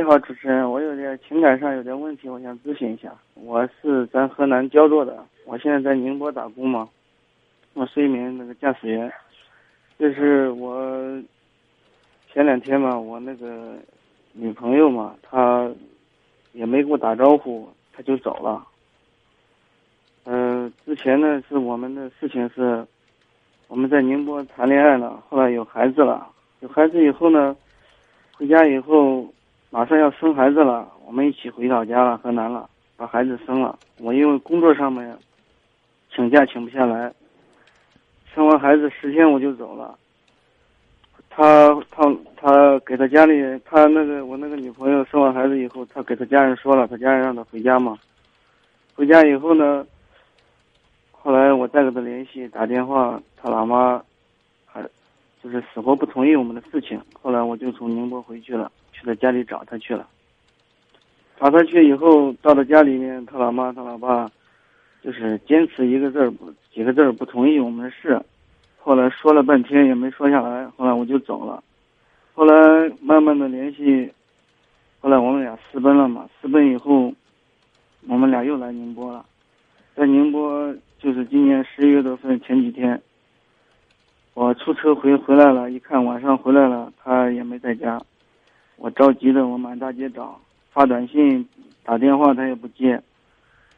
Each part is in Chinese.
你好，主持人，我有点情感上有点问题，我想咨询一下。我是咱河南焦作的，我现在在宁波打工嘛，我是一名那个驾驶员。就是我前两天嘛，我那个女朋友嘛，她也没给我打招呼，她就走了。嗯，之前呢是我们的事情是，我们在宁波谈恋爱了，后来有孩子了，有孩子以后呢，回家以后。马上要生孩子了，我们一起回老家了，河南了，把孩子生了。我因为工作上面请假请不下来，生完孩子十天我就走了。他他他给他家里，他那个我那个女朋友生完孩子以后，他给他家人说了，他家人让他回家嘛。回家以后呢，后来我再给他联系打电话，他老妈还就是死活不同意我们的事情。后来我就从宁波回去了。去他家里找他去了，找他去以后，到了家里面，他老妈他老爸就是坚持一个字儿几个字儿不同意我们的事，后来说了半天也没说下来，后来我就走了，后来慢慢的联系，后来我们俩私奔了嘛，私奔以后，我们俩又来宁波了，在宁波就是今年十一月多份前几天，我出车回回来了，一看晚上回来了，他也没在家。我着急的，我满大街找，发短信、打电话他也不接。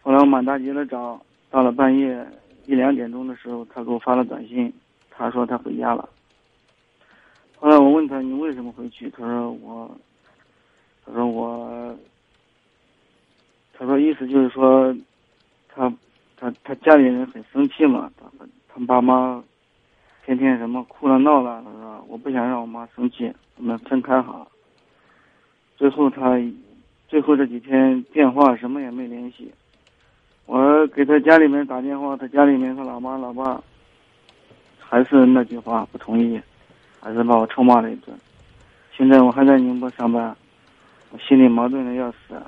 后来我满大街的找，到了半夜一两点钟的时候，他给我发了短信，他说他回家了。后来我问他你为什么回去？他说我，他说我，他说意思就是说，他他他家里人很生气嘛，他他爸妈天天什么哭了闹了，他说我不想让我妈生气，我们分开好了。最后他，最后这几天电话什么也没联系。我给他家里面打电话，他家里面他老妈老爸，还是那句话不同意，还是把我臭骂了一顿。现在我还在宁波上班，我心里矛盾的要死，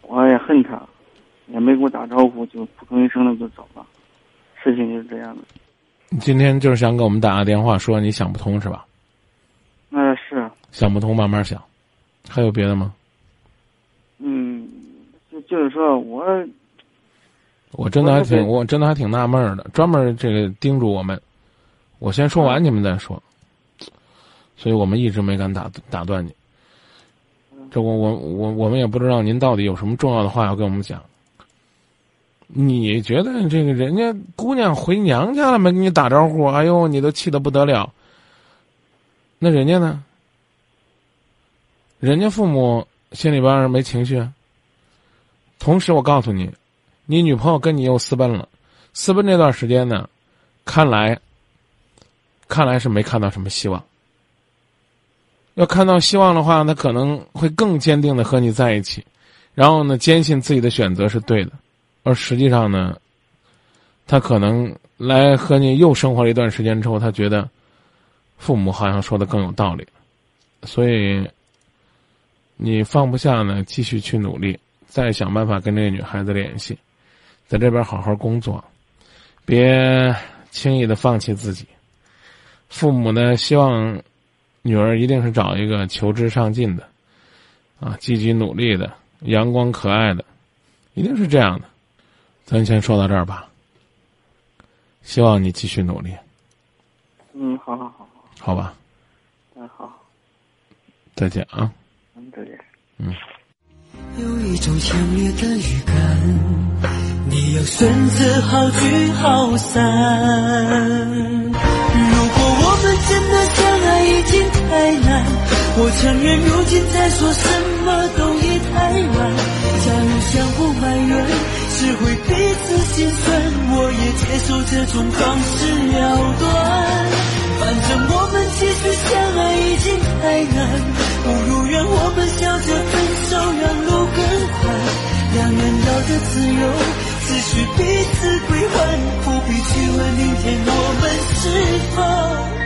我也恨他，也没给我打招呼就扑通一声的就走了。事情就是这样的。你今天就是想给我们打个电话，说你想不通是吧？那是。想不通，慢慢想。还有别的吗？嗯，就就是说我，我真的还挺，我真的还挺纳闷的，专门这个叮嘱我们，我先说完你们再说，所以我们一直没敢打打断你。这我我我我们也不知道您到底有什么重要的话要跟我们讲。你觉得这个人家姑娘回娘家了没？跟你打招呼，哎呦，你都气得不得了。那人家呢？人家父母心里边没情绪。同时，我告诉你，你女朋友跟你又私奔了。私奔这段时间呢，看来，看来是没看到什么希望。要看到希望的话，他可能会更坚定的和你在一起，然后呢，坚信自己的选择是对的。而实际上呢，他可能来和你又生活了一段时间之后，他觉得父母好像说的更有道理，所以。你放不下呢，继续去努力，再想办法跟这个女孩子联系，在这边好好工作，别轻易的放弃自己。父母呢，希望女儿一定是找一个求知上进的，啊，积极努力的，阳光可爱的，一定是这样的。咱先说到这儿吧，希望你继续努力。嗯，好好好好，好吧。嗯，好。再见啊。有一种强烈的预感，你要选择好聚好散。如果我们真的相爱已经太难，我承认如今再说什么都已太晚。假如相互埋怨，只会彼此心酸。我也接受这种方式了断，难道的自由只需彼此归还不必去问明天我们是否